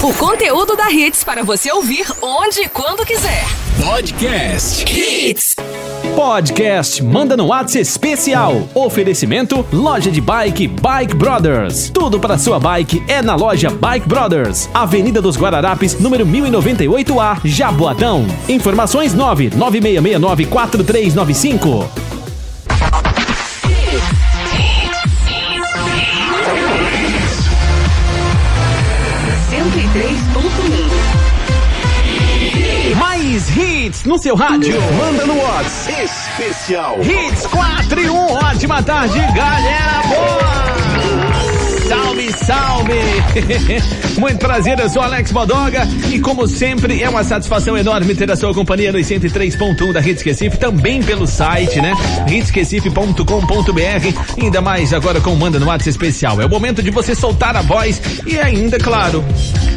O conteúdo da Hits para você ouvir onde e quando quiser. Podcast Hits. Podcast Manda no WhatsApp especial. Oferecimento Loja de Bike Bike Brothers. Tudo para sua bike é na loja Bike Brothers. Avenida dos Guararapes, número 1098A, Jaboatão. Informações 996694395. Hits no seu rádio. Manda no WhatsApp especial. Hits 4 e 1. Ótima tarde, galera boa! Salve, salve! Muito prazer, eu sou Alex Bodoga e como sempre é uma satisfação enorme ter a sua companhia no 103.1 da Hits Recife, também pelo site, né? hitsrecife.com.br, ainda mais agora com o Manda no WhatsApp especial. É o momento de você soltar a voz e ainda, claro,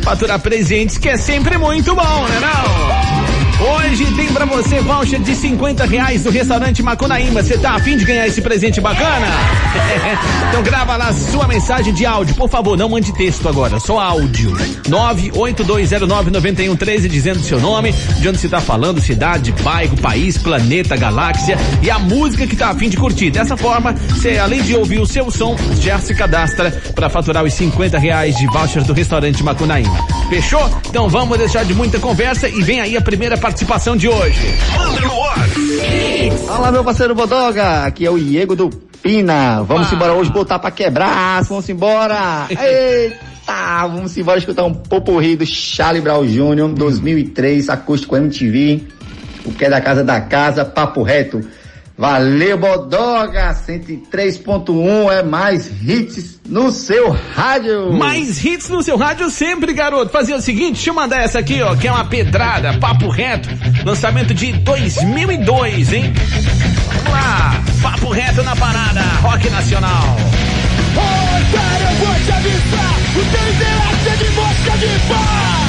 faturar presentes que é sempre muito bom, né não? Hoje tem pra você voucher de 50 reais do restaurante Macunaíma. Você tá afim de ganhar esse presente bacana? então grava lá sua mensagem de áudio. Por favor, não mande texto agora, só áudio. 982099113 dizendo seu nome, de onde você tá falando, cidade, bairro, país, planeta, galáxia e a música que tá afim de curtir. Dessa forma, você além de ouvir o seu som, já se cadastra para faturar os 50 reais de voucher do restaurante Macunaíma. Fechou? Então vamos deixar de muita conversa e vem aí a primeira participação de hoje. Manda no WhatsApp. Fala, meu parceiro Bodoga. Aqui é o Diego do Pina. Vamos Ah. embora hoje botar pra quebrar. Vamos embora. Eita, vamos embora escutar um poporri do Charlie Brown Jr. 2003, acústico MTV. O que é da casa da casa, papo reto. Valeu, Bodoga. 103.1 é mais hits no seu rádio. Mais hits no seu rádio sempre, garoto. Fazer o seguinte, deixa eu mandar essa aqui, ó, que é uma pedrada, papo reto, lançamento de 2002, hein? Vamos lá, papo reto na parada, rock nacional. Otário, eu vou te avisar O teu é de mosca de pá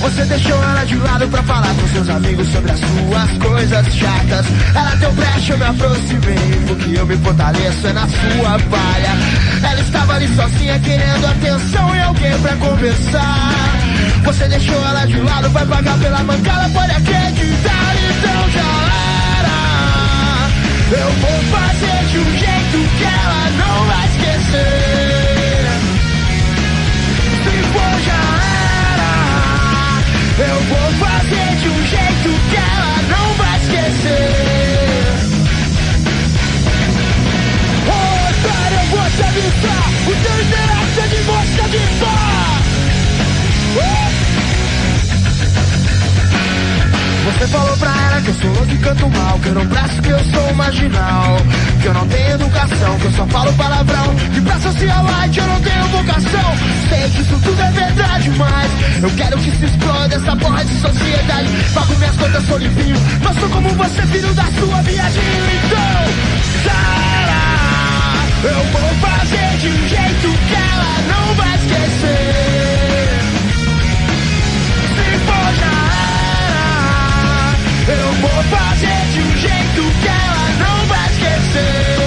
Você deixou ela de lado pra falar com seus amigos sobre as suas coisas chatas. Ela deu brecha, eu me aproximei, porque eu me fortaleço é na sua palha. Ela estava ali sozinha querendo atenção e alguém pra conversar. Você deixou ela de lado, vai pagar pela mancada, pode acreditar, então já era. Eu vou fazer de um jeito que ela não não presto, que eu sou marginal Que eu não tenho educação, que eu só falo palavrão. Que pra socialite eu não tenho vocação. Sei que isso tudo é verdade, mas Eu quero que se exploda essa porra de sociedade. Pago minhas contas, sou limpinho Mas sou como você, filho da sua viagem. Então, Sara Eu vou fazer de um jeito que ela não vai esquecer. Se for já era Eu vou que ela não vai esquecer.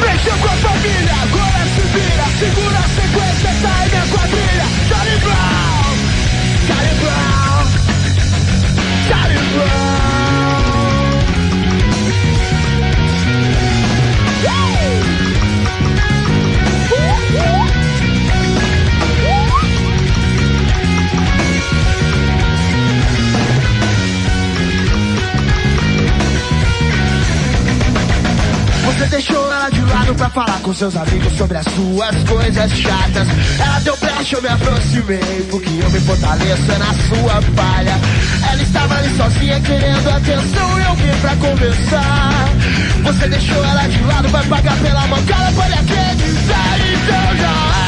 Mexeu com a família, agora se vira. Segura a sequência, essa é minha quadrilha falar com seus amigos sobre as suas coisas chatas. Ela deu brecha, eu me aproximei, porque eu me fortaleço é na sua palha. Ela estava ali sozinha querendo atenção e alguém pra conversar. Você deixou ela de lado, vai pagar pela mancada, pode acreditar, então já.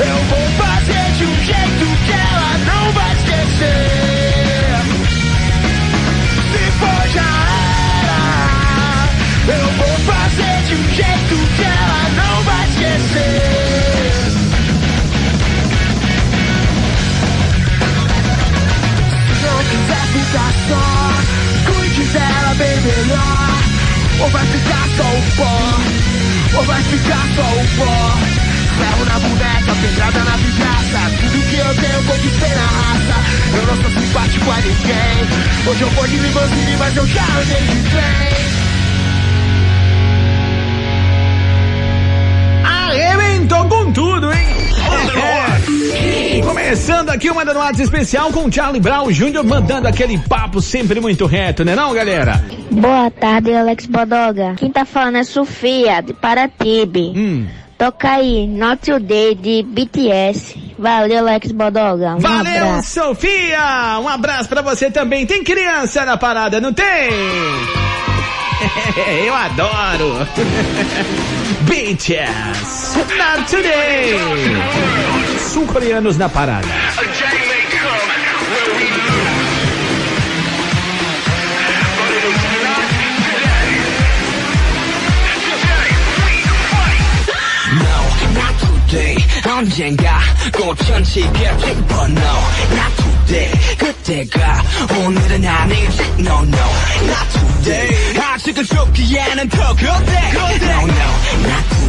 Eu vou fazer de um jeito que ela não vai esquecer. Ficar só. Cuide dela bem melhor. Ou vai ficar só o pó. Ou vai ficar só o pó. Ferro na boneca, pedrada na vidraça. Tudo que eu tenho conquistei na raça. Eu não sou simpático a ninguém. Hoje eu vou de limousine, mas eu já andei de trem. Com tudo, hein? É. Começando aqui uma no WhatsApp especial com Charlie Brown Jr. mandando aquele papo sempre muito reto, né não, galera? Boa tarde, Alex Bodoga. Quem tá falando é Sofia, de Paratibe. Hum. Toca aí, Not Today, de BTS. Valeu, Alex Bodoga. Um Valeu, abraço. Sofia! Um abraço pra você também. Tem criança na parada, não tem? Eu adoro! Bitches! Not today! Sul-coreanos na parada. 언젠가 꽃천지게 피워 no not today 그때가 오늘은 아니지 no no not today 아직은 좋기에는 더 그때 no no not today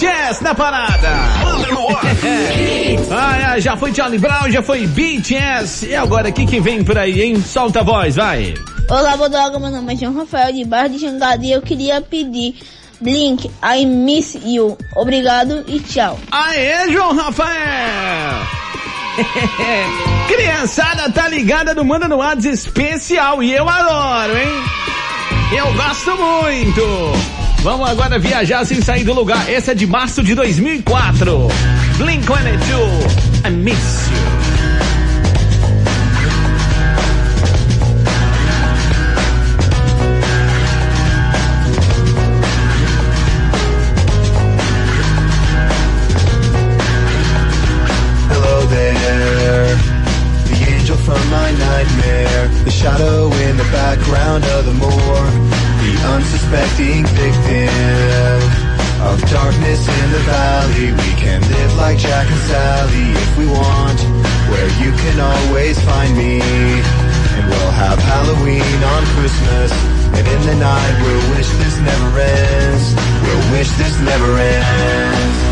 BTS na parada. Ah, é, já foi Charlie Brown, já foi BTS. E agora, o que que vem por aí, hein? Solta a voz, vai. Olá, Bodoga, meu nome é João Rafael de Barra de Jangada e eu queria pedir Blink, I Miss You. Obrigado e tchau. Aê, João Rafael! Criançada tá ligada no Manda no WhatsApp especial e eu adoro, hein? Eu gosto muito. Vamos agora viajar sem sair do lugar. Essa é de março de 2004. Blink-182, I Miss You. Can always find me. And we'll have Halloween on Christmas, and in the night we'll wish this never ends. We'll wish this never ends.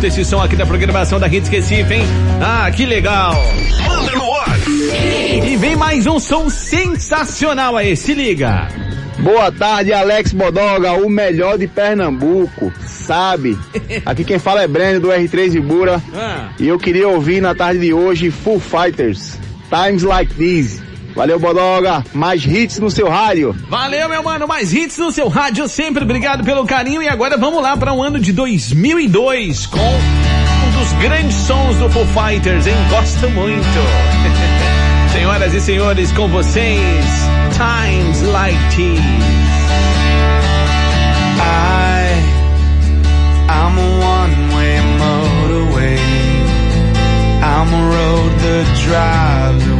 Curto esse som aqui da programação da Hits Recife, hein? Ah, que legal. Manda no WhatsApp. E vem mais um som sensacional aí, se liga. Boa tarde, Alex Bodoga, o melhor de Pernambuco, sabe? Aqui quem fala é Breno do R3 Ibura Ah. e eu queria ouvir na tarde de hoje Full Fighters, Times Like These. Valeu, Bodoga, mais hits no seu rádio. Valeu, meu mano. Mais hits no seu rádio sempre. Obrigado pelo carinho. E agora vamos lá para um ano de 2002 com um dos grandes sons do Foo Fighters, hein? Gosto muito. Senhoras e senhores, com vocês, Times Like These. I, I'm a one-way motorway. I'm a road that drives away,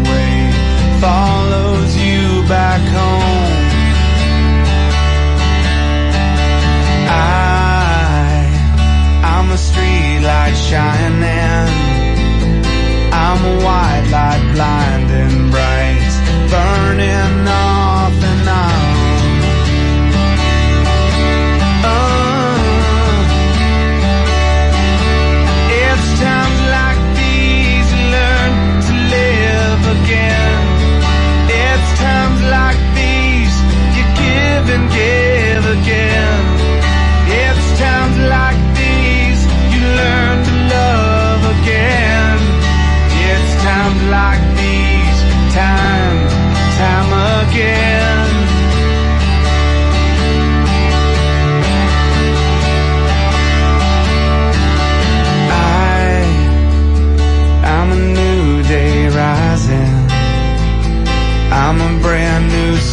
follows you back home. I, I'm a street light shining. I'm a white light blinding bright, burning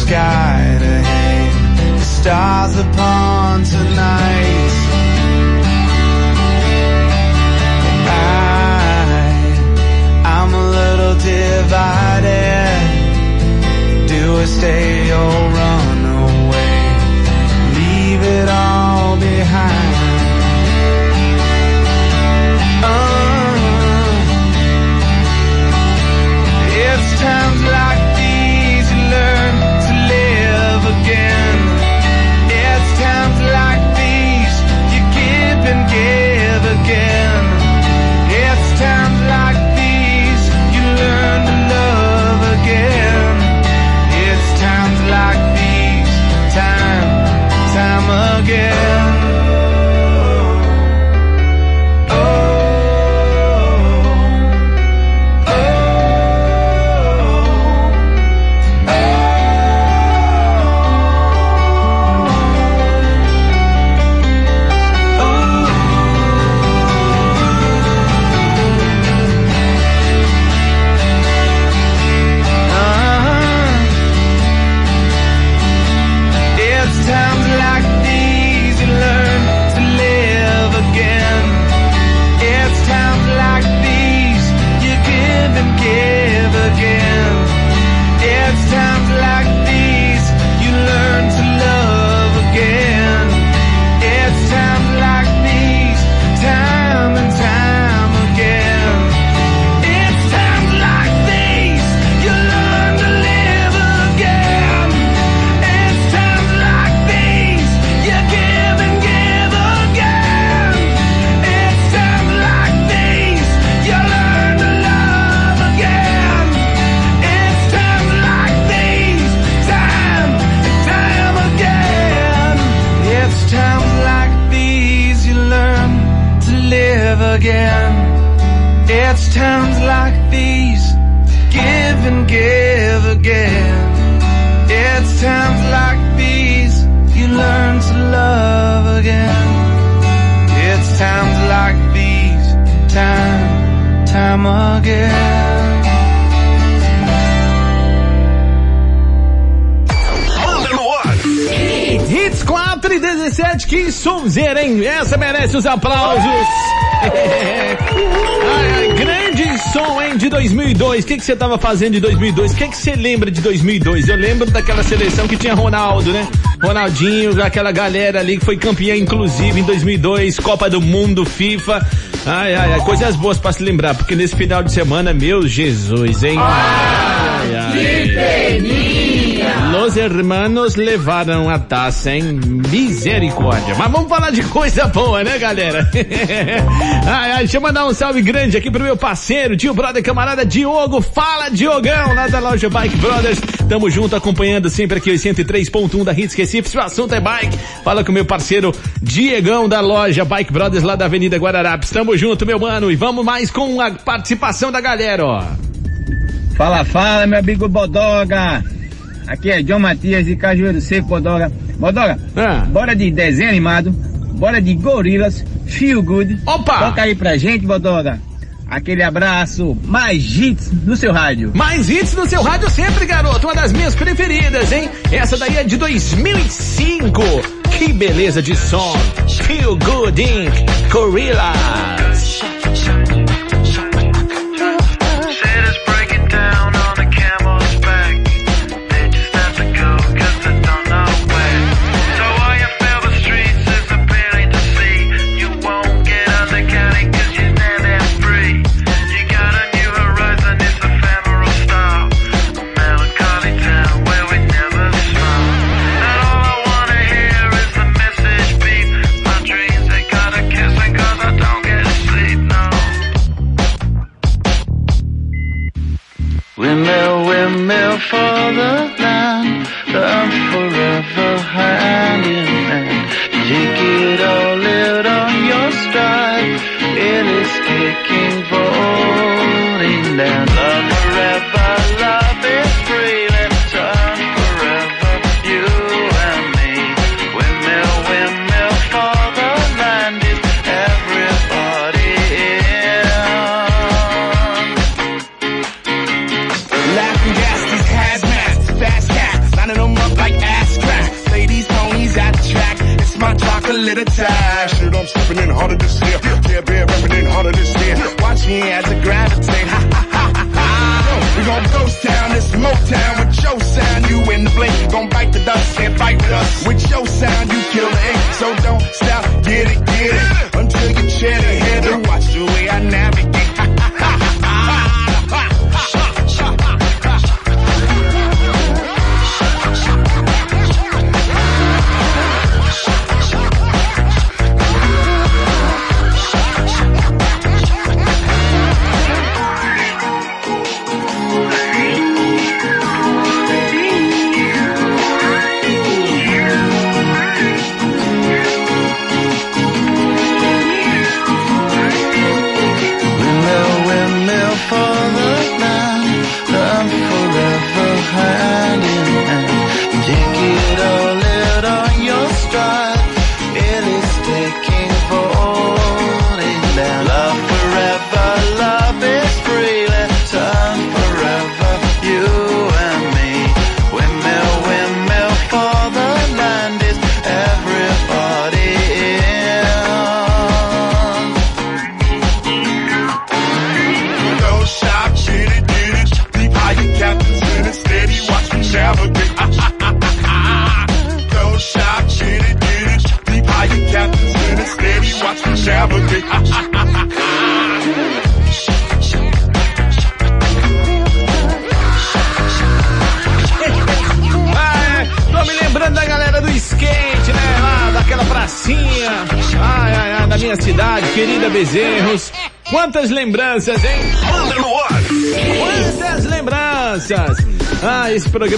sky to hang the stars. Essa merece os aplausos. ai, ai, grande som, hein, de 2002. O que você tava fazendo de 2002? O que você lembra de 2002? Eu lembro daquela seleção que tinha Ronaldo, né? Ronaldinho, aquela galera ali que foi campeã inclusive em 2002, Copa do Mundo, FIFA. Ai, ai, ai, coisas boas pra se lembrar, porque nesse final de semana, meu Jesus, hein? Ai, ai. Los hermanos levaram a taça, hein? Misericórdia. Mas vamos falar de coisa boa, né, galera? ai, ai, deixa eu mandar um salve grande aqui pro meu parceiro, tio brother, camarada Diogo. Fala, Diogão, lá da loja Bike Brothers. Tamo junto, acompanhando sempre aqui os 103.1 da Hits Recife. Se o assunto é bike, fala com o meu parceiro Diegão da loja Bike Brothers, lá da Avenida Guararapes. Tamo junto, meu mano. E vamos mais com a participação da galera, ó. Fala, fala, meu amigo Bodoga. Aqui é John Matias de Cajueiro Seco, Bodoga. Bodoga, Ah. bora de desenho animado, bora de gorilas, feel good. Opa! Toca aí pra gente, Bodoga. Aquele abraço, mais hits no seu rádio. Mais hits no seu rádio sempre, garoto. Uma das minhas preferidas, hein? Essa daí é de 2005. Que beleza de som. Feel Good Inc. Gorillaz. Windmill, windmill for the land, I'm forever chocolate attack. Shit, I'm stepping in harder this year. Yeah, bear repping in harder this year. Watch me as I gravitate. Ha ha ha ha ha. We gon' ghost town, this Motown with your sound. You in the blink, gon' bite the dust, can't fight with us. With your sound, you kill the ink. So don't stop, get it, get it. Until you chin a hitter. Watch the way I navigate.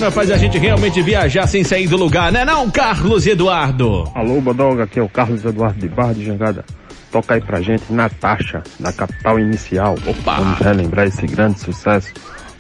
Programa faz a gente realmente viajar sem sair do lugar, né não, Carlos Eduardo? Alô, Bodoga, aqui é o Carlos Eduardo de Barra de Jangada. Toca aí pra gente Natasha, da capital inicial. Opa! Vamos relembrar esse grande sucesso.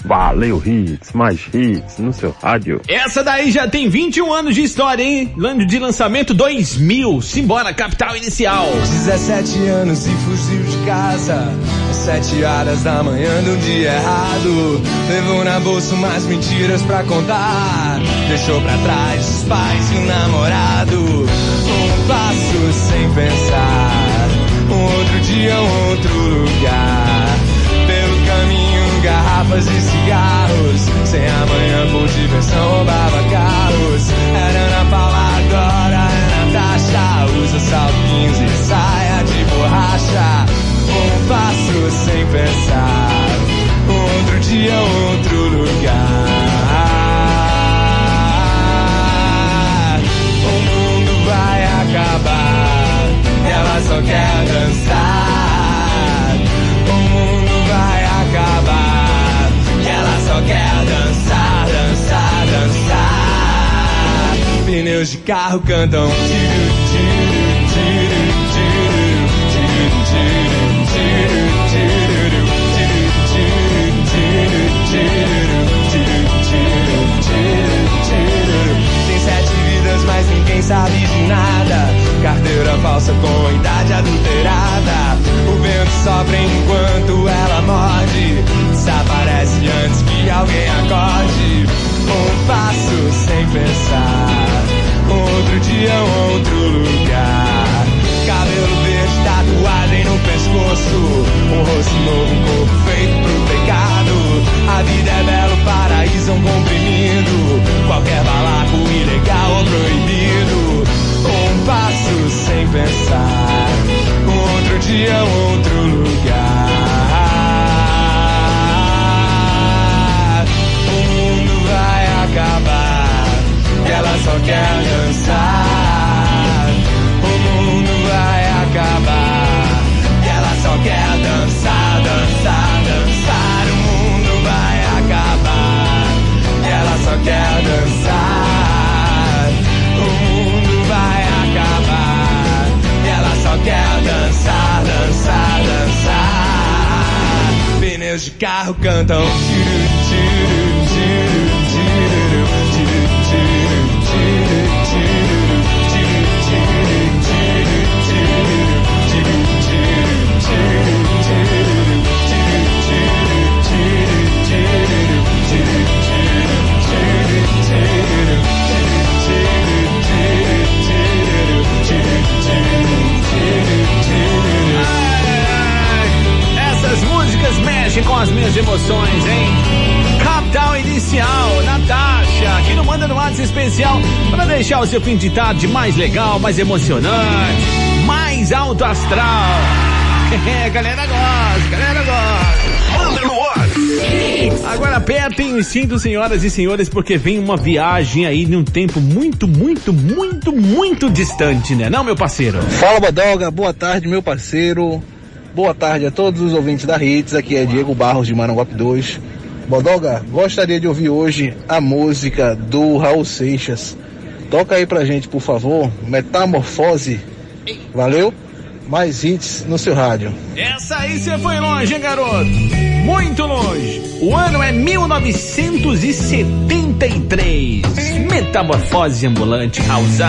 Valeu, hits, mais hits no seu rádio. Essa daí já tem 21 anos de história, hein? Ano de lançamento 2000. Simbora, capital inicial. 17 anos e fugiu de casa 7 horas da manhã de um dia errado. Levou na bolsa umas mentiras pra contar. Deixou pra trás os pais e o namorado. Um passo sem pensar. Um outro dia, um outro lugar. Pelo caminho garrafas e cigarros. Sem amanhã por diversão roubava carros. Era Ana Paula agora é Natasha Usa salto 15 saia de borracha. Um sem pensar. Outro dia, outro lugar. O mundo vai acabar Ela só quer dançar. O mundo vai acabar Ela só quer dançar, dançar, dançar. Pneus de carro cantam. Tiru, tiru, tiru, tiru, tiru, tiru, sabe de nada. Carteira falsa com idade adulterada. O vento sopra enquanto ela morde. Desaparece antes que alguém acorde. Um passo sem pensar. Outro dia, outro lugar. Cabelo verde, tatuagem no pescoço. Um rosto novo, um corpo feito pro pecado. A vida é belo, paraíso é um comprimido. Qualquer balaco, ilegal ou proibido. Um passo sem pensar. Outro dia, outro lugar. O mundo vai acabar. Ela só quer dançar. O mundo vai acabar. Ela só quer dançar, dançar. Quer dançar. O mundo vai acabar. E ela só quer dançar, dançar, dançar. Pneus de carro cantam. Tiru, tiru, tiru, tiru, tiru, tiru, tiru, tiru, deixar o seu fim de tarde mais legal, mais emocionante, mais alto astral. É, galera gosta, galera gosta. Manda no ar. Agora apertem os cintos, senhoras e senhores, porque vem uma viagem aí num tempo muito, muito, muito, muito distante, né? Não, meu parceiro? Fala Bodoga, boa tarde meu parceiro. Boa tarde a todos os ouvintes da Hits, aqui é Diego Barros de Maranguape 2. Bodoga, gostaria de ouvir hoje a música do Raul Seixas. Toca aí pra gente, por favor, Metamorfose. Valeu? Mais hits no seu rádio. Essa aí você foi longe, hein, garoto? Muito longe. O ano é 1973. Metamorfose ambulante, Raulzão.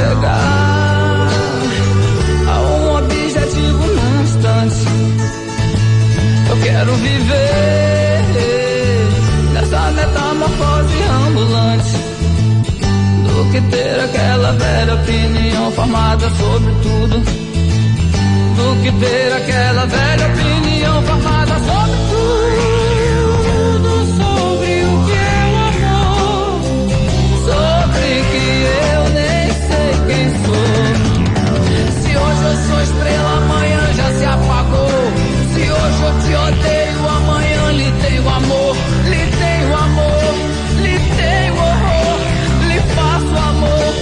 chegar a um objetivo num instante. Eu quero viver nessa metamorfose ambulante. Do que ter aquela velha opinião formada sobre tudo. Do que ter aquela velha opinião formada sobre tudo. Sou estrela, amanhã já se apagou. Se hoje eu te odeio, amanhã lhe tenho amor. Lhe tenho amor, lhe tenho horror. Lhe faço amor,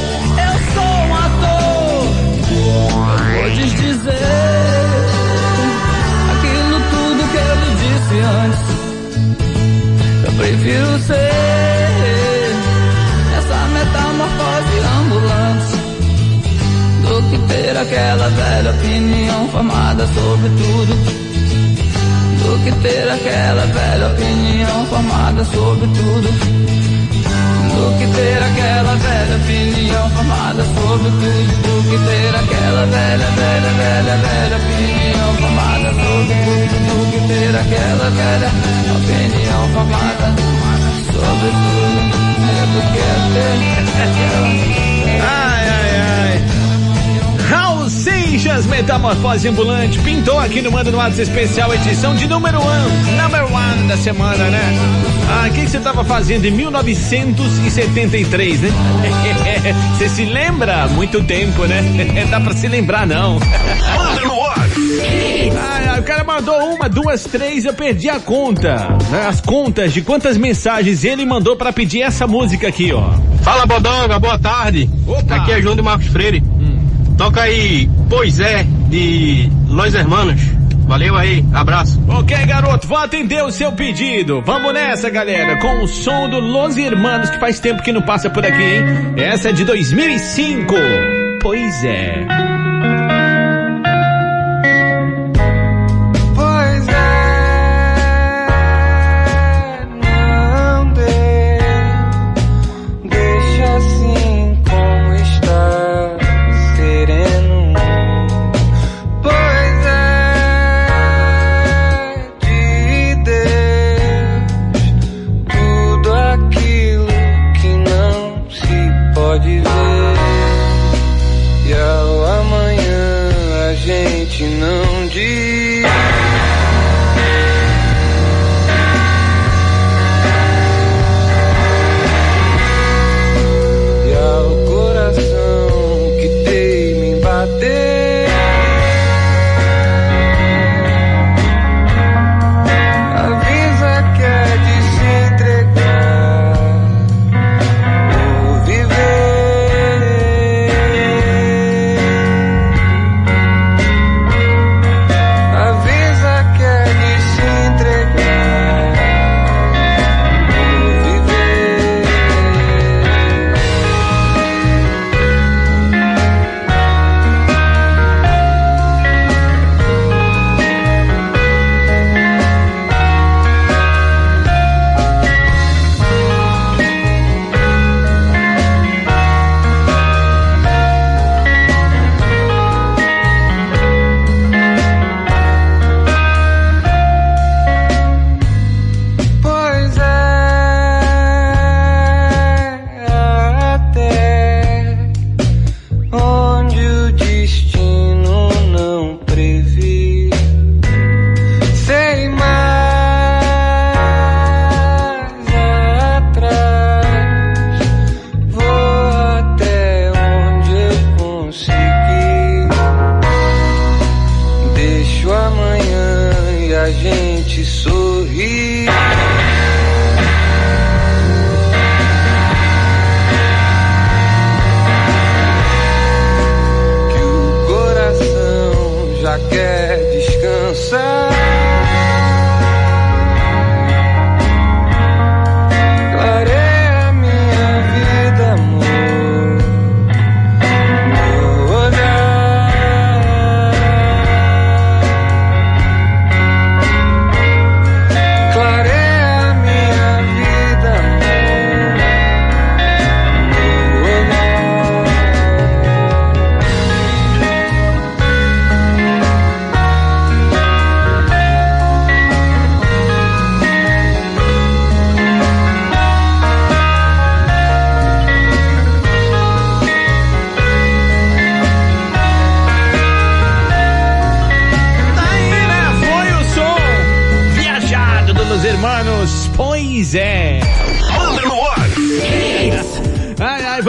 eu sou um ator. Eu vou desdizer aquilo tudo que eu lhe disse antes. Eu prefiro ser que ter aquela velha opinião formada sobre tudo. Do que ter aquela velha opinião formada sobre tudo. Do que ter aquela velha opinião formada sobre tudo. Do que ter aquela velha, velha, velha, velha opinião formada sobre tudo. Do que ter aquela velha opinião formada sobre tudo. Do que é ter aquela. Seixas, Metamorfose Ambulante, pintou aqui no Manda no WhatsApp Especial, edição de número 1, um, number one da semana, né? Ah, o que você tava fazendo em 1973, né? Você se lembra? Muito tempo, né? Dá pra se lembrar, não. Manda no ai, o cara mandou uma, duas, três, eu perdi a conta. né? As contas de quantas mensagens ele mandou pra pedir essa música aqui, ó. Fala Bodonga, boa tarde. Opa. Aqui é João de Marcos Freire. Toca aí, Pois é, de Los Hermanos. Valeu aí, abraço. Ok, garoto, vou atender o seu pedido. Vamos nessa, galera, com o som do Los Hermanos, que faz tempo que não passa por aqui, hein? Essa é de 2005. Pois é. Que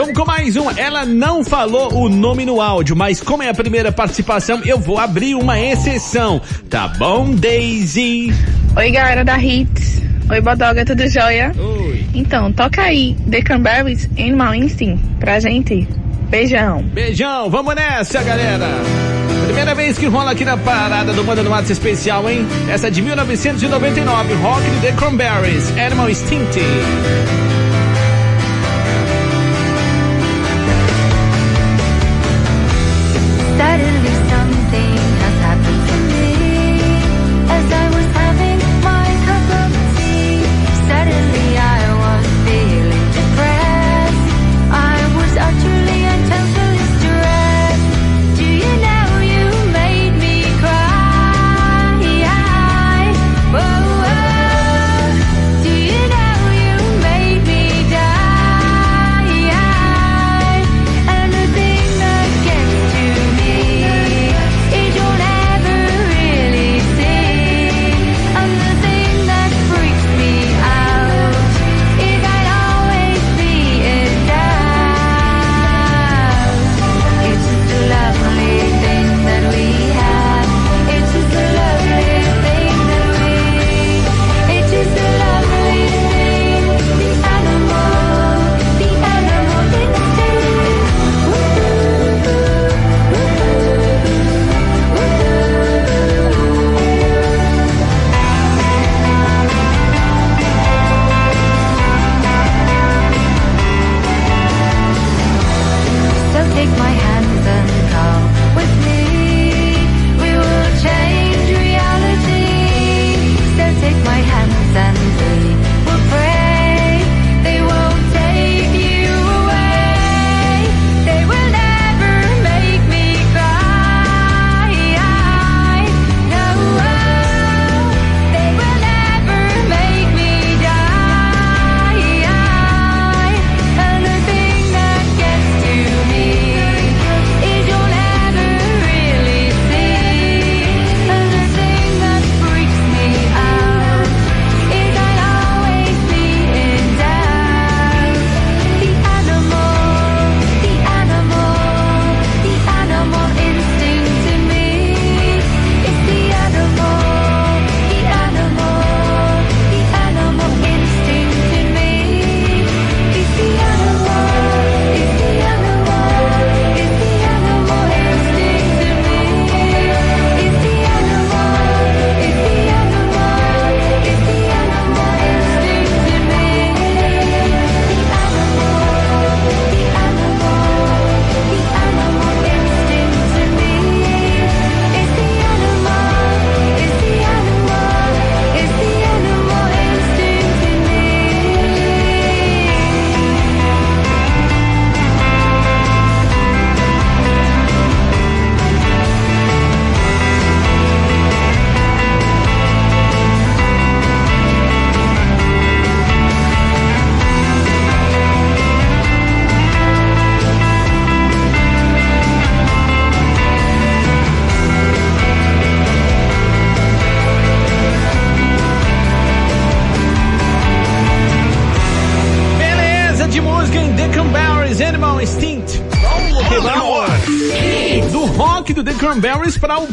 vamos com mais um. Ela não falou o nome no áudio, mas como é a primeira participação, eu vou abrir uma exceção. Tá bom, Daisy? Oi, galera da Hits. Oi, Bodoga, tudo jóia? Oi. Então, toca aí The Cranberries Animal Instinct pra gente. Beijão. Beijão, vamos nessa, galera. Primeira vez que rola aqui na parada do Manda no WhatsApp especial, hein? Essa é de 1999, rock do The Cranberries, Animal Instinct.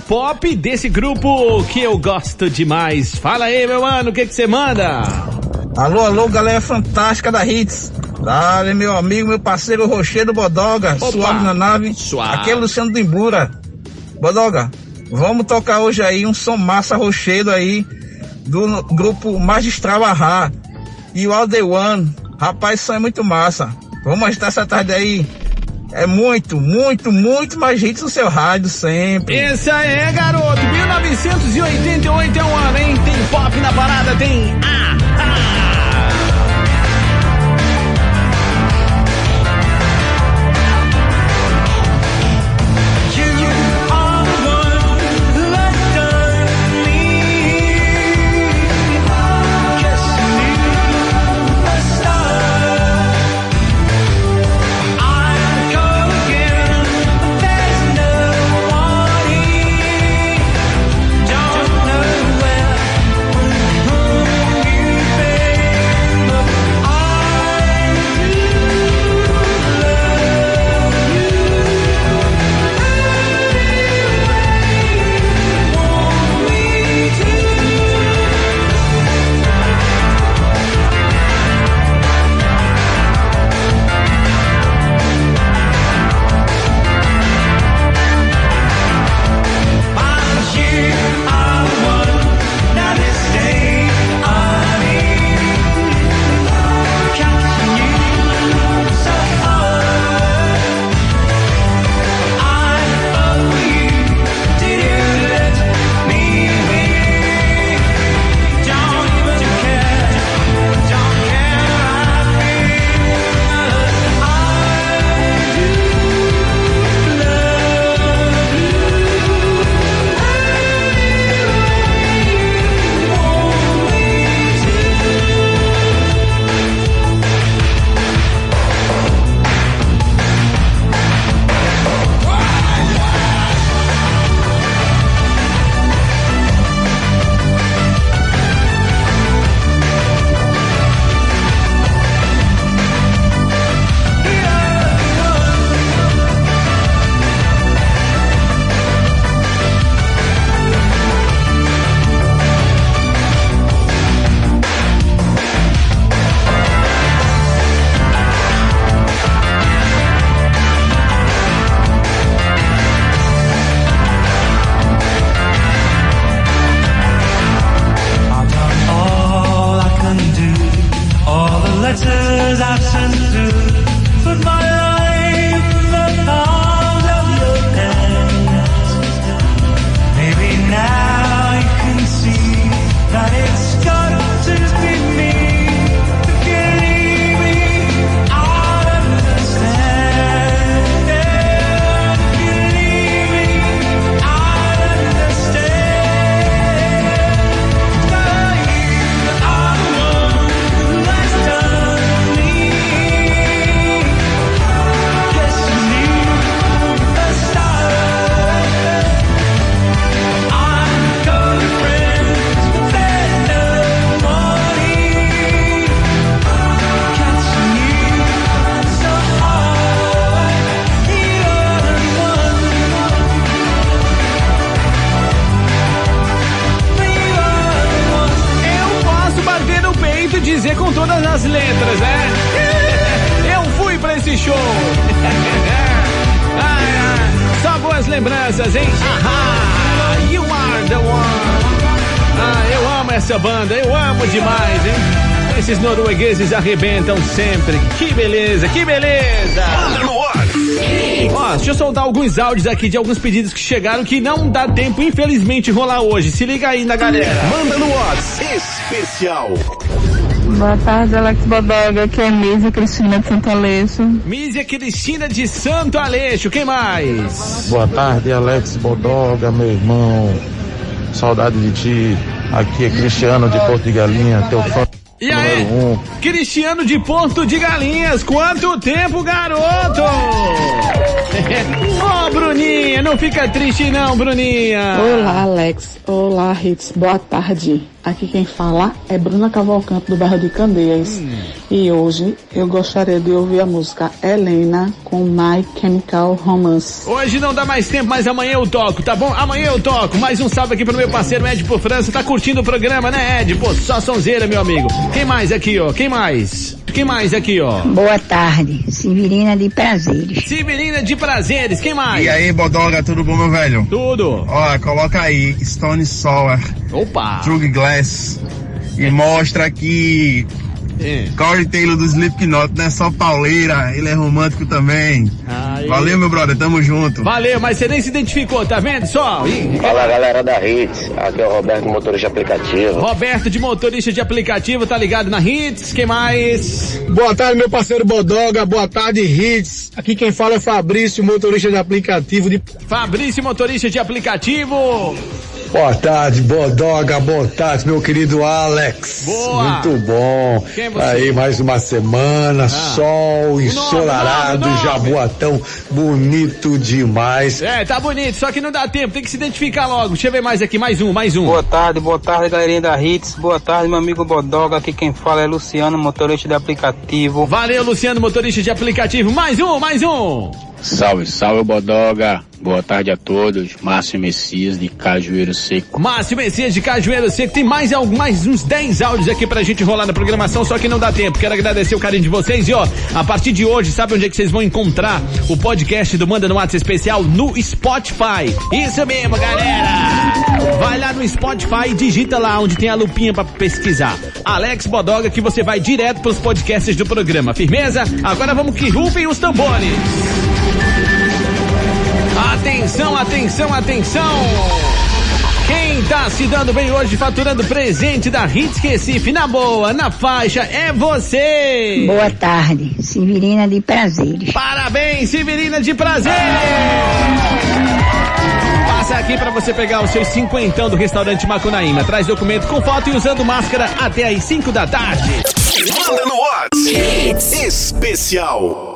Pop desse grupo que eu gosto demais. Fala aí, meu mano, o que que você manda? Alô, alô, galera fantástica da Hits. Dale, meu amigo, meu parceiro Rochedo Bodoga, suave na nave. Suave. Aqui é Luciano do Imbura. Bodoga, vamos tocar hoje aí um som massa Rochedo aí, do grupo Magistral Arra e o All The One. Rapaz, isso é muito massa. Vamos agitar essa tarde aí. É muito, muito, muito mais hits no seu rádio sempre. Esse aí é, garoto. 1988 é um ano, hein? Tem pop na parada, tem. Ah, ah. Arrebentam sempre. Que beleza, que beleza! Ó, deixa eu soltar alguns áudios aqui de alguns pedidos que chegaram que não dá tempo, infelizmente, rolar hoje. Se liga aí na galera. Manda no WhatsApp especial. Boa tarde, Alex Bodoga. Aqui é Mísia Cristina de Santo Aleixo. Mísia Cristina de Santo Aleixo, quem mais? Boa tarde, Alex Bodoga, meu irmão. Saudade de ti. Aqui é Cristiano de Porto de Galinha, teu fã um. Cristiano de Porto de Galinhas, quanto tempo, garoto? Ô, Bruninha, não fica triste não, Bruninha. Olá, Alex. Olá, Hits. Boa tarde. Aqui quem fala é Bruna Cavalcante, do bairro de Candeias. E hoje eu gostaria de ouvir a música Helena com My Chemical Romance. Hoje não dá mais tempo, mas amanhã eu toco, tá bom? Amanhã eu toco. Mais um salve aqui pro meu parceiro Ed por França. Tá curtindo o programa, né, Ed? Pô, só sonzeira, meu amigo. Quem mais aqui, ó? Quem mais? Quem mais aqui, ó? Boa tarde, Severina de Prazeres. Severina de Prazeres, quem mais? E aí, Bodoga, tudo bom, meu velho? Tudo. Ó, coloca aí Stone Sour. Opa. Drug Glass. E mostra que É. Corey Taylor do Slipknot não é só pauleira, ele é romântico também. Aí. Valeu, meu brother, tamo junto. Valeu, mas você nem se identificou, tá vendo só? Ih, Fala galera da Hits, aqui é o Roberto, motorista de aplicativo. Roberto de motorista de aplicativo, tá ligado na Hits? Quem mais? Boa tarde, meu parceiro Bodoga. Boa tarde, Hits. Aqui quem fala é Fabrício, motorista de aplicativo de. Fabrício, motorista de aplicativo. Boa tarde, Bodoga, boa tarde, meu querido Alex. Boa. Muito bom. Quem é você? Aí, mais uma semana, sol, ensolarado, jaboatão, bonito demais. É, tá bonito, só que não dá tempo, tem que se identificar logo. Deixa eu ver mais aqui, mais um, mais um. Boa tarde, boa tarde, galerinha da Hits. Boa tarde, meu amigo Bodoga. Aqui quem fala é Luciano, motorista de aplicativo. Valeu, Luciano, motorista de aplicativo. Mais um, mais um. Salve, salve Bodoga. Boa tarde a todos. Márcio Messias de Cajueiro Seco. Márcio Messias de Cajueiro Seco. Tem mais, mais uns 10 áudios aqui pra gente rolar na programação, só que não dá tempo. Quero agradecer o carinho de vocês e ó, a partir de hoje, sabe onde é que vocês vão encontrar o podcast do Manda no WhatsApp especial? No Spotify. Isso mesmo, galera! Vai lá no Spotify e digita lá onde tem a lupinha pra pesquisar. Alex Bodoga que você vai direto pros podcasts do programa. Firmeza? Agora vamos que rufem os tambores. Atenção, atenção, atenção! Quem tá se dando bem hoje faturando presente da Hits Recife na boa, na faixa, é você! Boa tarde, Severina de Prazeres. Parabéns, Severina de Prazer! Passa aqui pra você pegar o seu cinquentão do restaurante Macunaíma. Traz documento com foto e usando máscara até às 5 da tarde. Manda no WhatsApp especial.